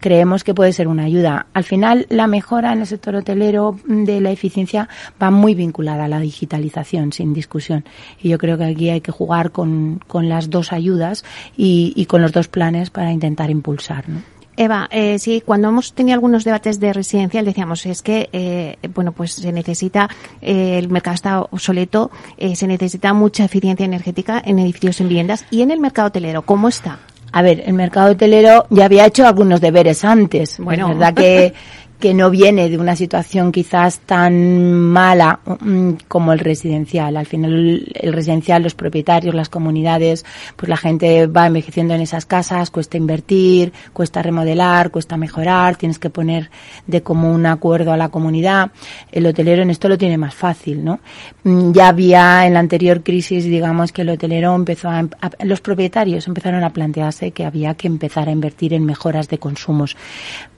creemos que puede ser una ayuda. Al final, la mejora en el sector hotelero de la eficiencia va muy vinculada a la digitalización, sin discusión. Y yo creo que aquí hay que jugar con, con las dos ayudas y, y, con los dos planes para intentar impulsar. ¿no? Eva, eh, sí, cuando hemos tenido algunos debates de residencial decíamos es que, eh, bueno, pues se necesita, eh, el mercado está obsoleto, eh, se necesita mucha eficiencia energética en edificios, en viviendas y en el mercado hotelero. ¿Cómo está? A ver, el mercado hotelero ya había hecho algunos deberes antes. Bueno. Es verdad que [LAUGHS] que no viene de una situación quizás tan mala mm, como el residencial. Al final el residencial, los propietarios, las comunidades, pues la gente va envejeciendo en esas casas, cuesta invertir, cuesta remodelar, cuesta mejorar, tienes que poner de común acuerdo a la comunidad. El hotelero en esto lo tiene más fácil, ¿no? Mm, ya había en la anterior crisis, digamos que el hotelero empezó a, los propietarios empezaron a plantearse que había que empezar a invertir en mejoras de consumos.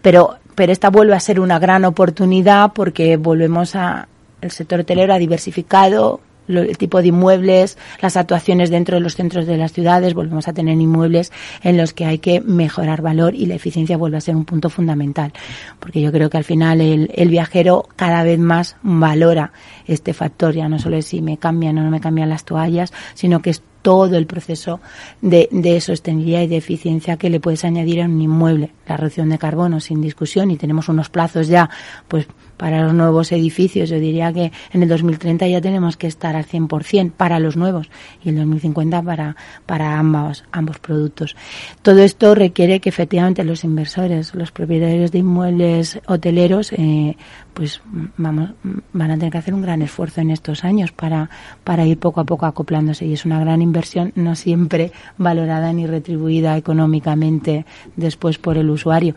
Pero pero esta vuelve a ser una gran oportunidad porque volvemos a el sector hotelero ha diversificado el tipo de inmuebles, las actuaciones dentro de los centros de las ciudades, volvemos a tener inmuebles en los que hay que mejorar valor y la eficiencia vuelve a ser un punto fundamental. Porque yo creo que al final el, viajero cada vez más valora este factor, ya no solo es si me cambian o no me cambian las toallas, sino que es todo el proceso de, de, sostenibilidad y de eficiencia que le puedes añadir a un inmueble. La reducción de carbono, sin discusión, y tenemos unos plazos ya, pues, para los nuevos edificios. Yo diría que en el 2030 ya tenemos que estar al 100% para los nuevos y el 2050 para, para ambos, ambos productos. Todo esto requiere que efectivamente los inversores, los propietarios de inmuebles hoteleros, eh, pues vamos, van a tener que hacer un gran esfuerzo en estos años para, para ir poco a poco acoplándose y es una gran inversión no siempre valorada ni retribuida económicamente después por el usuario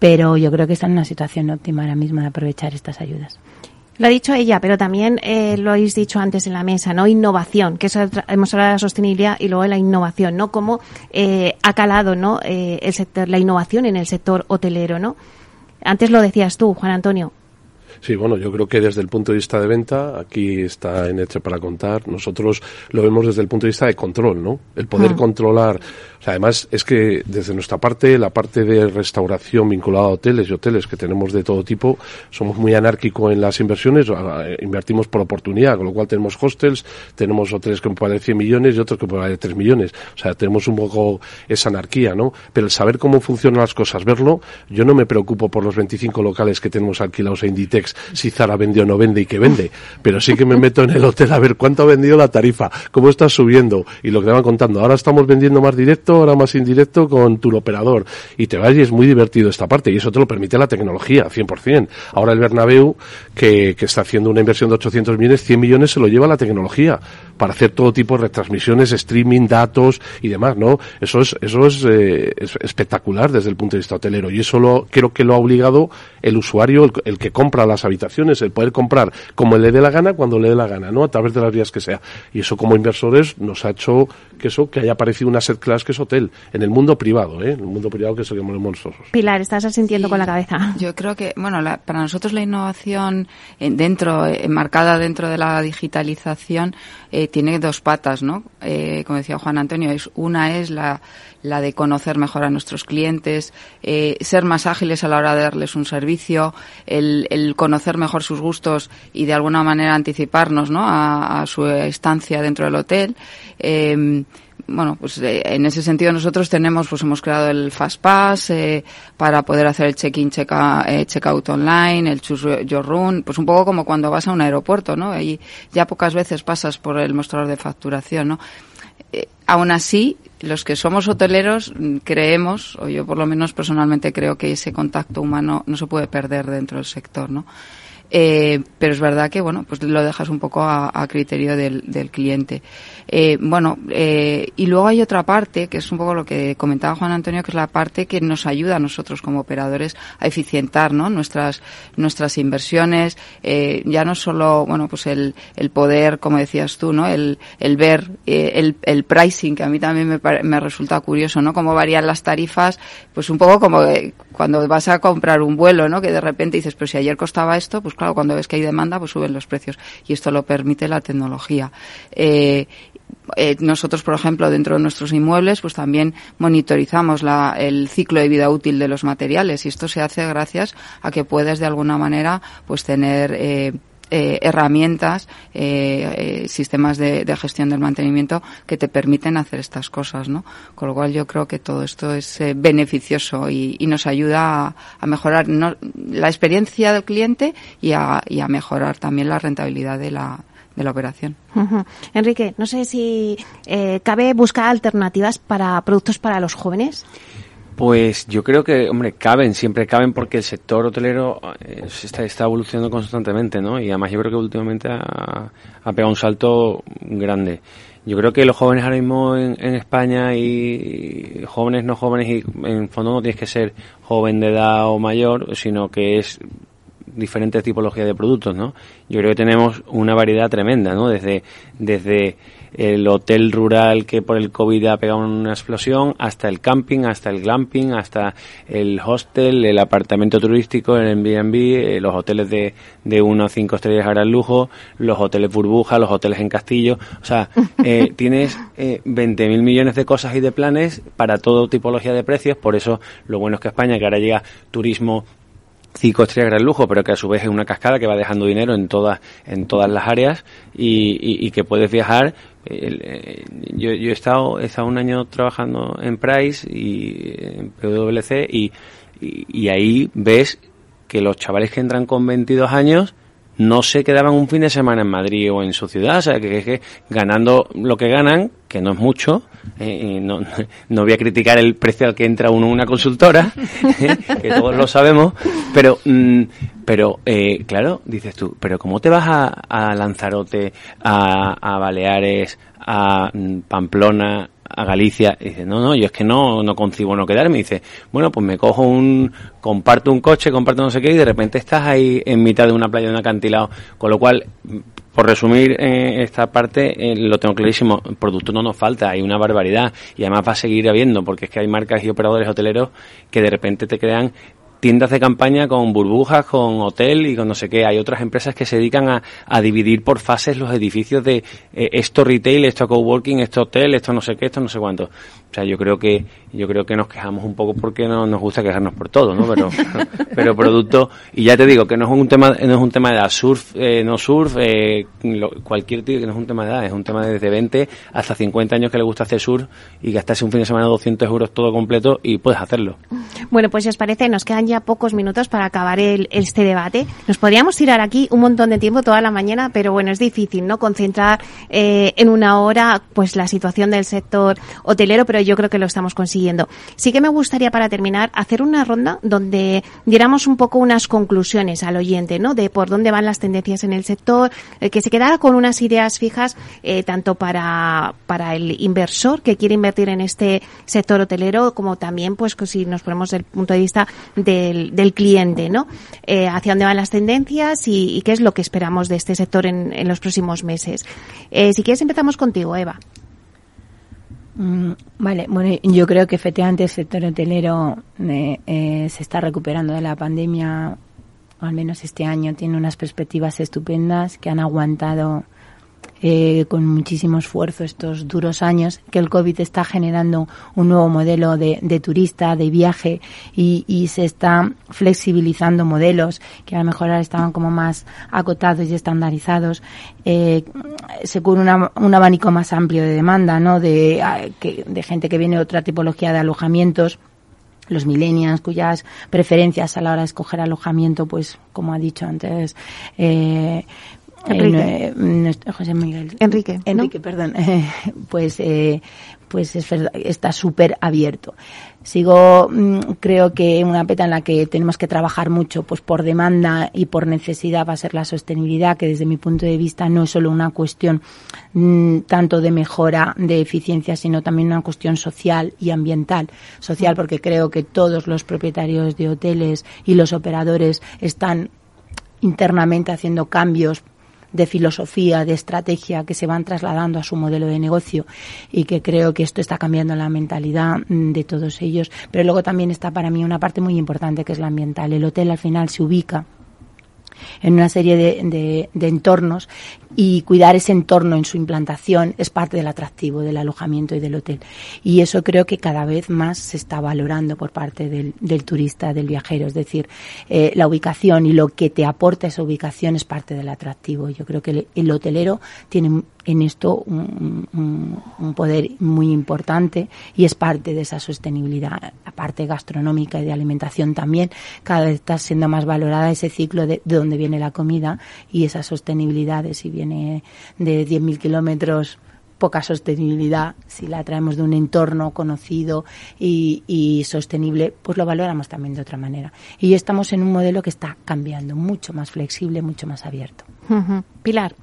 pero yo creo que está en una situación óptima ahora mismo de aprovechar estas ayudas. Lo ha dicho ella, pero también eh, lo habéis dicho antes en la mesa, ¿no? Innovación, que eso, hemos hablado de la sostenibilidad y luego de la innovación, ¿no? Cómo eh, ha calado, ¿no? Eh, el sector, la innovación en el sector hotelero, ¿no? Antes lo decías tú, Juan Antonio. Sí, bueno, yo creo que desde el punto de vista de venta, aquí está en Eche para contar, nosotros lo vemos desde el punto de vista de control, ¿no? El poder ah. controlar además, es que desde nuestra parte, la parte de restauración vinculada a hoteles y hoteles que tenemos de todo tipo, somos muy anárquicos en las inversiones, invertimos por oportunidad, con lo cual tenemos hostels, tenemos hoteles que pueden valer 100 millones y otros que pueden valer 3 millones. O sea, tenemos un poco esa anarquía, ¿no? Pero el saber cómo funcionan las cosas, verlo, yo no me preocupo por los 25 locales que tenemos alquilados a Inditex, si Zara vende o no vende y qué vende, pero sí que me meto en el hotel a ver cuánto ha vendido la tarifa, cómo está subiendo y lo que te van contando. Ahora estamos vendiendo más directo ahora más indirecto con tu operador y te vas y es muy divertido esta parte y eso te lo permite la tecnología, 100%. Ahora el Bernabéu, que, que está haciendo una inversión de 800 millones, 100 millones se lo lleva la tecnología para hacer todo tipo de retransmisiones, streaming, datos y demás, ¿no? Eso es, eso es, eh, espectacular desde el punto de vista hotelero y eso lo, creo que lo ha obligado el usuario, el, el, que compra las habitaciones, el poder comprar como le dé la gana, cuando le dé la gana, ¿no? A través de las vías que sea. Y eso como inversores nos ha hecho que eso, que haya aparecido una set class que es hotel, en el mundo privado, ¿eh? En el mundo privado que es el que nosotros. Pilar, estás asintiendo con la cabeza. Yo creo que, bueno, para nosotros la innovación eh, dentro, enmarcada dentro de la digitalización, eh, tiene dos patas, ¿no? Eh, como decía Juan Antonio, es, una es la, la de conocer mejor a nuestros clientes, eh, ser más ágiles a la hora de darles un servicio, el, el, conocer mejor sus gustos y de alguna manera anticiparnos, ¿no? A, a su estancia dentro del hotel. Eh, bueno, pues eh, en ese sentido nosotros tenemos, pues hemos creado el Fast Pass eh, para poder hacer el check-in, eh, check-out online, el Choose Your Room, pues un poco como cuando vas a un aeropuerto, ¿no? Y ya pocas veces pasas por el mostrador de facturación, ¿no? aún así, los que somos hoteleros mm, creemos, o yo por lo menos personalmente creo que ese contacto humano no se puede perder dentro del sector, ¿no? Eh, pero es verdad que, bueno, pues lo dejas un poco a, a criterio del, del cliente. Eh, bueno, eh, y luego hay otra parte, que es un poco lo que comentaba Juan Antonio, que es la parte que nos ayuda a nosotros como operadores a eficientar, ¿no? Nuestras, nuestras inversiones, eh, ya no solo, bueno, pues el, el poder, como decías tú, ¿no? El, el ver eh, el, el pricing, que a mí también me, me resulta curioso, ¿no? Cómo varían las tarifas, pues un poco como cuando vas a comprar un vuelo, ¿no? Que de repente dices, pero si ayer costaba esto, pues claro, cuando ves que hay demanda, pues suben los precios. Y esto lo permite la tecnología. Eh, eh, nosotros, por ejemplo, dentro de nuestros inmuebles, pues también monitorizamos la, el ciclo de vida útil de los materiales y esto se hace gracias a que puedes de alguna manera pues tener eh, eh, herramientas, eh, eh, sistemas de, de, gestión del mantenimiento que te permiten hacer estas cosas, ¿no? Con lo cual yo creo que todo esto es eh, beneficioso y, nos ayuda a, a mejorar no, la experiencia del cliente y a, y a, mejorar también la rentabilidad de la, de la operación. Enrique, no sé si eh, cabe buscar alternativas para productos para los jóvenes. Pues yo creo que, hombre, caben, siempre caben porque el sector hotelero eh, está, está evolucionando constantemente, ¿no? Y además yo creo que últimamente ha, pegado un salto grande. Yo creo que los jóvenes ahora mismo en, en, España y jóvenes, no jóvenes, y en fondo no tienes que ser joven de edad o mayor, sino que es diferentes tipologías de productos, ¿no? Yo creo que tenemos una variedad tremenda, ¿no? Desde, desde el hotel rural que por el COVID ha pegado una explosión, hasta el camping, hasta el glamping, hasta el hostel, el apartamento turístico, el Airbnb, eh, los hoteles de, de 1 a 5 estrellas a gran lujo, los hoteles burbuja, los hoteles en castillo. O sea, [LAUGHS] eh, tienes eh, 20.000 millones de cosas y de planes para todo tipología de precios. Por eso lo bueno es que España, que ahora llega turismo cinco estrellas gran lujo, pero que a su vez es una cascada que va dejando dinero en todas en todas las áreas y, y, y que puedes viajar. Eh, yo, yo he estado he estado un año trabajando en Price y en PwC y, y, y ahí ves que los chavales que entran con 22 años no se quedaban un fin de semana en Madrid o en su ciudad, o sea, que, que, que ganando lo que ganan, que no es mucho, eh, no, [LAUGHS] no voy a criticar el precio al que entra uno una consultora, [LAUGHS] eh, que todos lo sabemos, pero, mm, pero eh, claro, dices tú, pero ¿cómo te vas a, a Lanzarote, a, a Baleares, a mm, Pamplona, a Galicia y dice, no, no, yo es que no, no concibo no quedarme. Y dice, bueno, pues me cojo un, comparto un coche, comparto no sé qué y de repente estás ahí en mitad de una playa, de un acantilado. Con lo cual, por resumir eh, esta parte, eh, lo tengo clarísimo, el producto no nos falta, hay una barbaridad y además va a seguir habiendo porque es que hay marcas y operadores hoteleros que de repente te crean tiendas de campaña con burbujas, con hotel y con no sé qué. Hay otras empresas que se dedican a, a dividir por fases los edificios de eh, esto retail, esto coworking, esto hotel, esto no sé qué, esto no sé cuánto. O sea, yo creo que yo creo que nos quejamos un poco porque no nos gusta quejarnos por todo, ¿no? Pero [LAUGHS] pero producto y ya te digo que no es un tema no es un tema de edad, surf, eh, no surf, eh, cualquier tío que no es un tema de edad, es un tema de desde 20 hasta 50 años que le gusta hacer surf y gastarse un fin de semana 200 euros todo completo y puedes hacerlo. Bueno, pues si os parece, nos quedan ya pocos minutos para acabar el, este debate. Nos podríamos tirar aquí un montón de tiempo toda la mañana, pero bueno, es difícil, ¿no? Concentrar eh, en una hora, pues la situación del sector hotelero, pero yo creo que lo estamos consiguiendo. Sí que me gustaría, para terminar, hacer una ronda donde diéramos un poco unas conclusiones al oyente, ¿no? De por dónde van las tendencias en el sector, eh, que se quedara con unas ideas fijas, eh, tanto para, para el inversor que quiere invertir en este sector hotelero, como también, pues, si nos ponemos el punto de vista del, del cliente, ¿no? Eh, hacia dónde van las tendencias y, y, qué es lo que esperamos de este sector en, en los próximos meses. Si quieres, empezamos contigo, Eva. Mm, vale, bueno, yo creo que efectivamente el sector hotelero eh, eh, se está recuperando de la pandemia, o al menos este año tiene unas perspectivas estupendas que han aguantado eh, con muchísimo esfuerzo estos duros años, que el COVID está generando un nuevo modelo de, de turista, de viaje, y, y, se está flexibilizando modelos que a lo mejor ahora estaban como más acotados y estandarizados. Eh, se cubre una, un abanico más amplio de demanda, ¿no? De, que, de gente que viene de otra tipología de alojamientos los millennials cuyas preferencias a la hora de escoger alojamiento, pues como ha dicho antes, eh, Enrique. Eh, José Miguel. Enrique. Enrique, ¿no? perdón. [LAUGHS] pues, eh, pues es verdad, está súper abierto. Sigo, mmm, creo que una peta en la que tenemos que trabajar mucho, pues por demanda y por necesidad va a ser la sostenibilidad, que desde mi punto de vista no es solo una cuestión mmm, tanto de mejora de eficiencia, sino también una cuestión social y ambiental. Social porque creo que todos los propietarios de hoteles y los operadores están internamente haciendo cambios de filosofía, de estrategia que se van trasladando a su modelo de negocio y que creo que esto está cambiando la mentalidad de todos ellos. Pero luego también está para mí una parte muy importante que es la ambiental. El hotel al final se ubica en una serie de, de, de, entornos y cuidar ese entorno en su implantación es parte del atractivo del alojamiento y del hotel. Y eso creo que cada vez más se está valorando por parte del, turista, del viajero. Es decir, eh, la ubicación y lo que te aporta esa ubicación es parte del atractivo. Yo creo que el, el hotelero tiene en esto un, poder muy importante y es parte de esa sostenibilidad, la parte gastronómica y de alimentación también, cada vez está siendo más valorada ese ciclo de, de donde viene la comida y esa sostenibilidad de si viene de 10.000 kilómetros poca sostenibilidad, si la traemos de un entorno conocido y, sostenible, pues lo valoramos también de otra manera. Y estamos en un modelo que está cambiando, mucho más flexible, mucho más abierto. Pilar.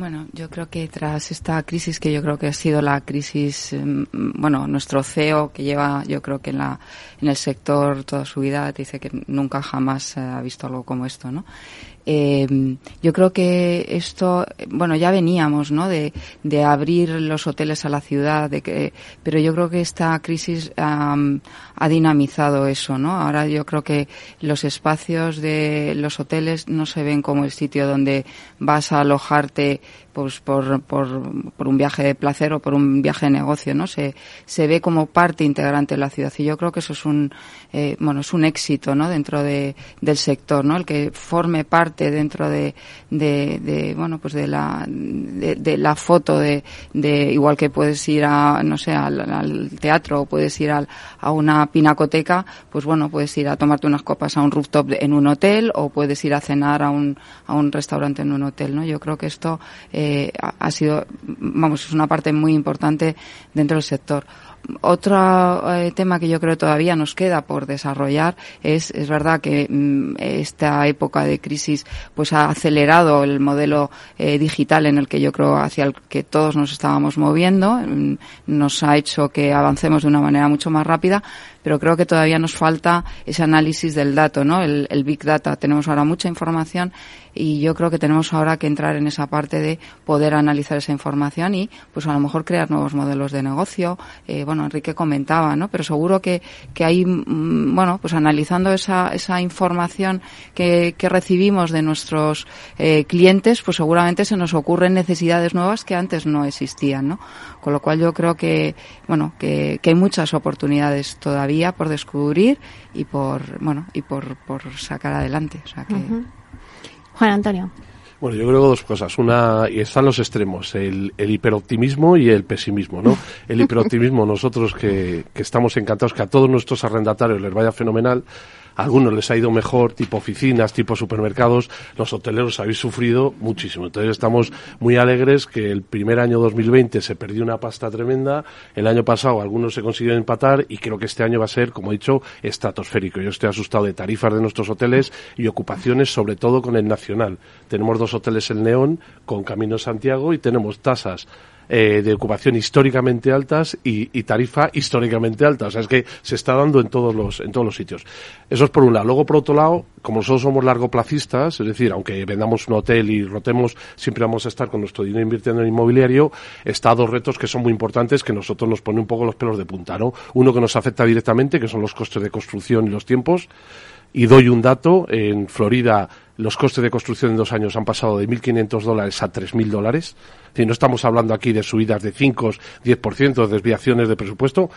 Bueno, yo creo que tras esta crisis, que yo creo que ha sido la crisis, em, bueno, nuestro CEO, que lleva, yo creo que en, la, en el sector toda su vida, dice que nunca jamás ha visto algo como esto, ¿no? Eh, yo creo que esto, bueno, ya veníamos, ¿no? De, de abrir los hoteles a la ciudad, de que, pero yo creo que esta crisis ha dinamizado eso, ¿no? Ahora yo creo que los espacios de los hoteles no se ven como el sitio donde vas a alojarte pues por, por, por, un viaje de placer o por un viaje de negocio, ¿no? Se, se ve como parte integrante de la ciudad y yo creo que eso es un, eh, bueno, es un éxito, ¿no? Dentro de, del sector, ¿no? El que forme parte dentro de, de, de bueno, pues de la, de, la foto de, de, igual que puedes ir a, no sé, al teatro o puedes ir al, a una pinacoteca, pues bueno, puedes ir a tomarte unas copas a un rooftop en un hotel o puedes ir a cenar a un, a un restaurante en un hotel, ¿no? Yo creo que esto, eh, ha sido, vamos, es una parte muy importante dentro del sector. Otro eh, tema que yo creo todavía nos queda por desarrollar es, es verdad que mm, esta época de crisis pues ha acelerado el modelo eh, digital en el que yo creo hacia el que todos nos estábamos moviendo, mm, nos ha hecho que avancemos de una manera mucho más rápida, pero creo que todavía nos falta ese análisis del dato, ¿no? El, el Big Data. Tenemos ahora mucha información y yo creo que tenemos ahora que entrar en esa parte de poder analizar esa información y pues a lo mejor crear nuevos modelos de negocio. Eh, bueno, Enrique comentaba, ¿no? Pero seguro que, que hay, mm, bueno, pues analizando esa, esa información que, que recibimos de nuestros eh, clientes, pues seguramente se nos ocurren necesidades nuevas que antes no existían, ¿no? Con lo cual yo creo que, bueno, que, que hay muchas oportunidades todavía por descubrir y por, bueno, y por, por sacar adelante. O sea que... Juan Antonio. Bueno, yo creo dos cosas. Una, y están los extremos, el, el hiperoptimismo y el pesimismo, ¿no? El hiperoptimismo, [LAUGHS] nosotros que, que estamos encantados que a todos nuestros arrendatarios les vaya fenomenal, a algunos les ha ido mejor, tipo oficinas, tipo supermercados. Los hoteleros habéis sufrido muchísimo. Entonces estamos muy alegres que el primer año 2020 se perdió una pasta tremenda. El año pasado algunos se consiguieron empatar y creo que este año va a ser, como he dicho, estratosférico. Yo estoy asustado de tarifas de nuestros hoteles y ocupaciones, sobre todo con el nacional. Tenemos dos hoteles en León con Camino Santiago y tenemos tasas eh, de ocupación históricamente altas y, y, tarifa históricamente alta. O sea, es que se está dando en todos los, en todos los sitios. Eso es por un lado. Luego, por otro lado, como nosotros somos largoplacistas, es decir, aunque vendamos un hotel y rotemos, siempre vamos a estar con nuestro dinero invirtiendo en inmobiliario, está dos retos que son muy importantes que nosotros nos pone un poco los pelos de punta, ¿no? Uno que nos afecta directamente, que son los costes de construcción y los tiempos. Y doy un dato, en Florida los costes de construcción en dos años han pasado de 1.500 dólares a 3.000 dólares. Si no estamos hablando aquí de subidas de 5, 10%, desviaciones de presupuesto.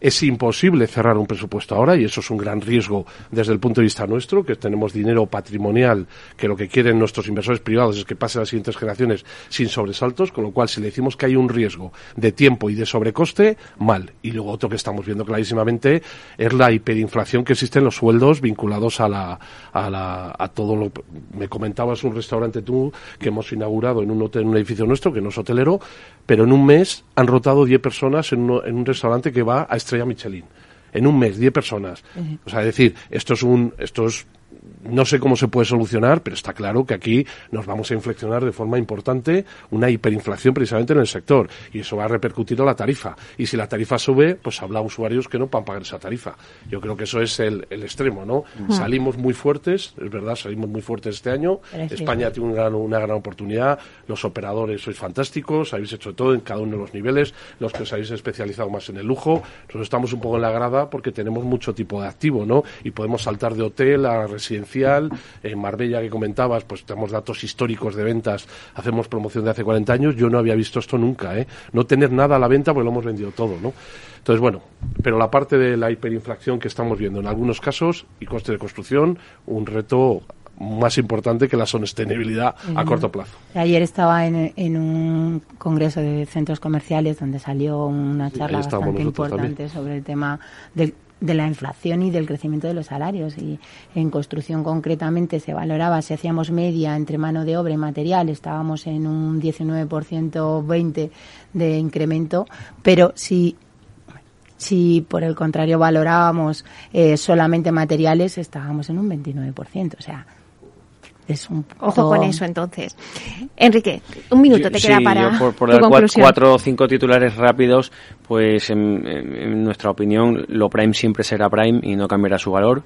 Es imposible cerrar un presupuesto ahora y eso es un gran riesgo desde el punto de vista nuestro, que tenemos dinero patrimonial, que lo que quieren nuestros inversores privados es que pase a las siguientes generaciones sin sobresaltos, con lo cual si le decimos que hay un riesgo de tiempo y de sobrecoste, mal. Y luego otro que estamos viendo clarísimamente es la hiperinflación que existe en los sueldos vinculados a la, a la, a todo lo, me comentabas un restaurante tú que hemos inaugurado en un hotel, en un edificio nuestro, que no es hotelero, pero en un mes han rotado 10 personas en, uno, en un restaurante que va a estrella Michelin. En un mes, 10 personas. Uh -huh. O sea, es decir, esto es un, esto es no sé cómo se puede solucionar, pero está claro que aquí nos vamos a inflexionar de forma importante una hiperinflación precisamente en el sector y eso va a repercutir a la tarifa. Y si la tarifa sube, pues habrá usuarios que no van a pagar esa tarifa. Yo creo que eso es el, el extremo, ¿no? Uh -huh. Salimos muy fuertes, es verdad, salimos muy fuertes este año. España tiene un gran, una gran oportunidad. Los operadores sois fantásticos, habéis hecho todo en cada uno de los niveles, los que os habéis especializado más en el lujo. Nosotros estamos un poco en la grada porque tenemos mucho tipo de activo, ¿no? Y podemos saltar de hotel a residencia en Marbella que comentabas, pues tenemos datos históricos de ventas, hacemos promoción de hace 40 años, yo no había visto esto nunca, ¿eh? No tener nada a la venta porque lo hemos vendido todo, ¿no? Entonces, bueno, pero la parte de la hiperinflación que estamos viendo en algunos casos y coste de construcción, un reto más importante que la sostenibilidad a corto plazo. Ayer estaba en, en, un congreso de centros comerciales donde salió una charla bastante importante sobre el tema del de la inflación y del crecimiento de los salarios. Y en construcción concretamente se valoraba, si hacíamos media entre mano de obra y material, estábamos en un 19% 20% de incremento, pero si si por el contrario valorábamos eh, solamente materiales, estábamos en un 29%. O sea, Ojo con eso, entonces. Enrique, un minuto te queda para por, por dar cuatro o cinco titulares rápidos, pues en, nuestra opinión, lo Prime siempre será Prime y no cambiará su valor.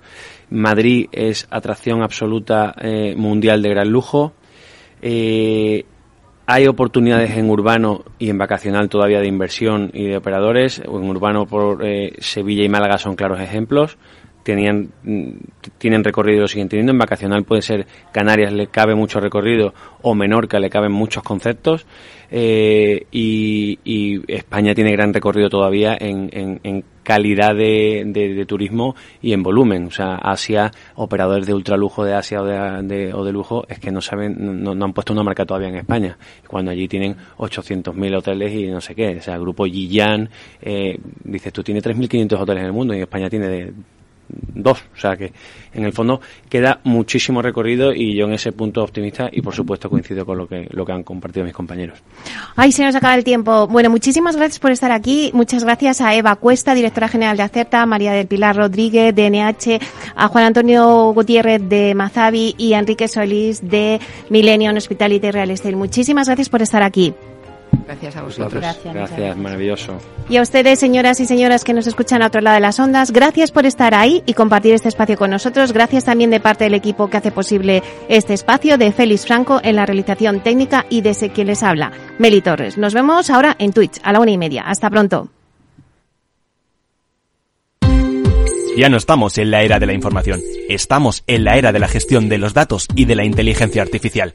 Madrid es atracción absoluta eh, mundial de gran lujo. Eh, hay oportunidades en urbano y en vacacional todavía de inversión y de operadores. En urbano por eh, Sevilla y Málaga son claros ejemplos tenían, tienen recorrido lo siguen teniendo. En vacacional puede ser Canarias le cabe mucho recorrido o Menorca le caben muchos conceptos. Eh, y, España tiene gran recorrido todavía en, en, calidad de, turismo y en volumen. O sea, Asia, operadores de ultralujo de Asia o de, o de lujo, es que no saben, no, han puesto una marca todavía en España. Cuando allí tienen 800.000 hoteles y no sé qué. O sea, el grupo Yiyan, eh, dices, tú tienes 3.500 hoteles en el mundo y España tiene de dos. O sea que en el fondo queda muchísimo recorrido y yo en ese punto optimista y por supuesto coincido con lo que, lo que han compartido mis compañeros. Ay, se nos acaba el tiempo. Bueno, muchísimas gracias por estar aquí. Muchas gracias a Eva Cuesta, directora general de Acerta, María del Pilar Rodríguez de NH, a Juan Antonio Gutiérrez de Mazavi y a Enrique Solís de Millennium Hospitality Real Estate. Muchísimas gracias por estar aquí. Gracias a vosotros. Gracias, maravilloso. Y a ustedes, señoras y señoras que nos escuchan a otro lado de las ondas, gracias por estar ahí y compartir este espacio con nosotros. Gracias también de parte del equipo que hace posible este espacio, de Félix Franco en la realización técnica y de ese quien les habla, Meli Torres. Nos vemos ahora en Twitch a la una y media. Hasta pronto. Ya no estamos en la era de la información, estamos en la era de la gestión de los datos y de la inteligencia artificial.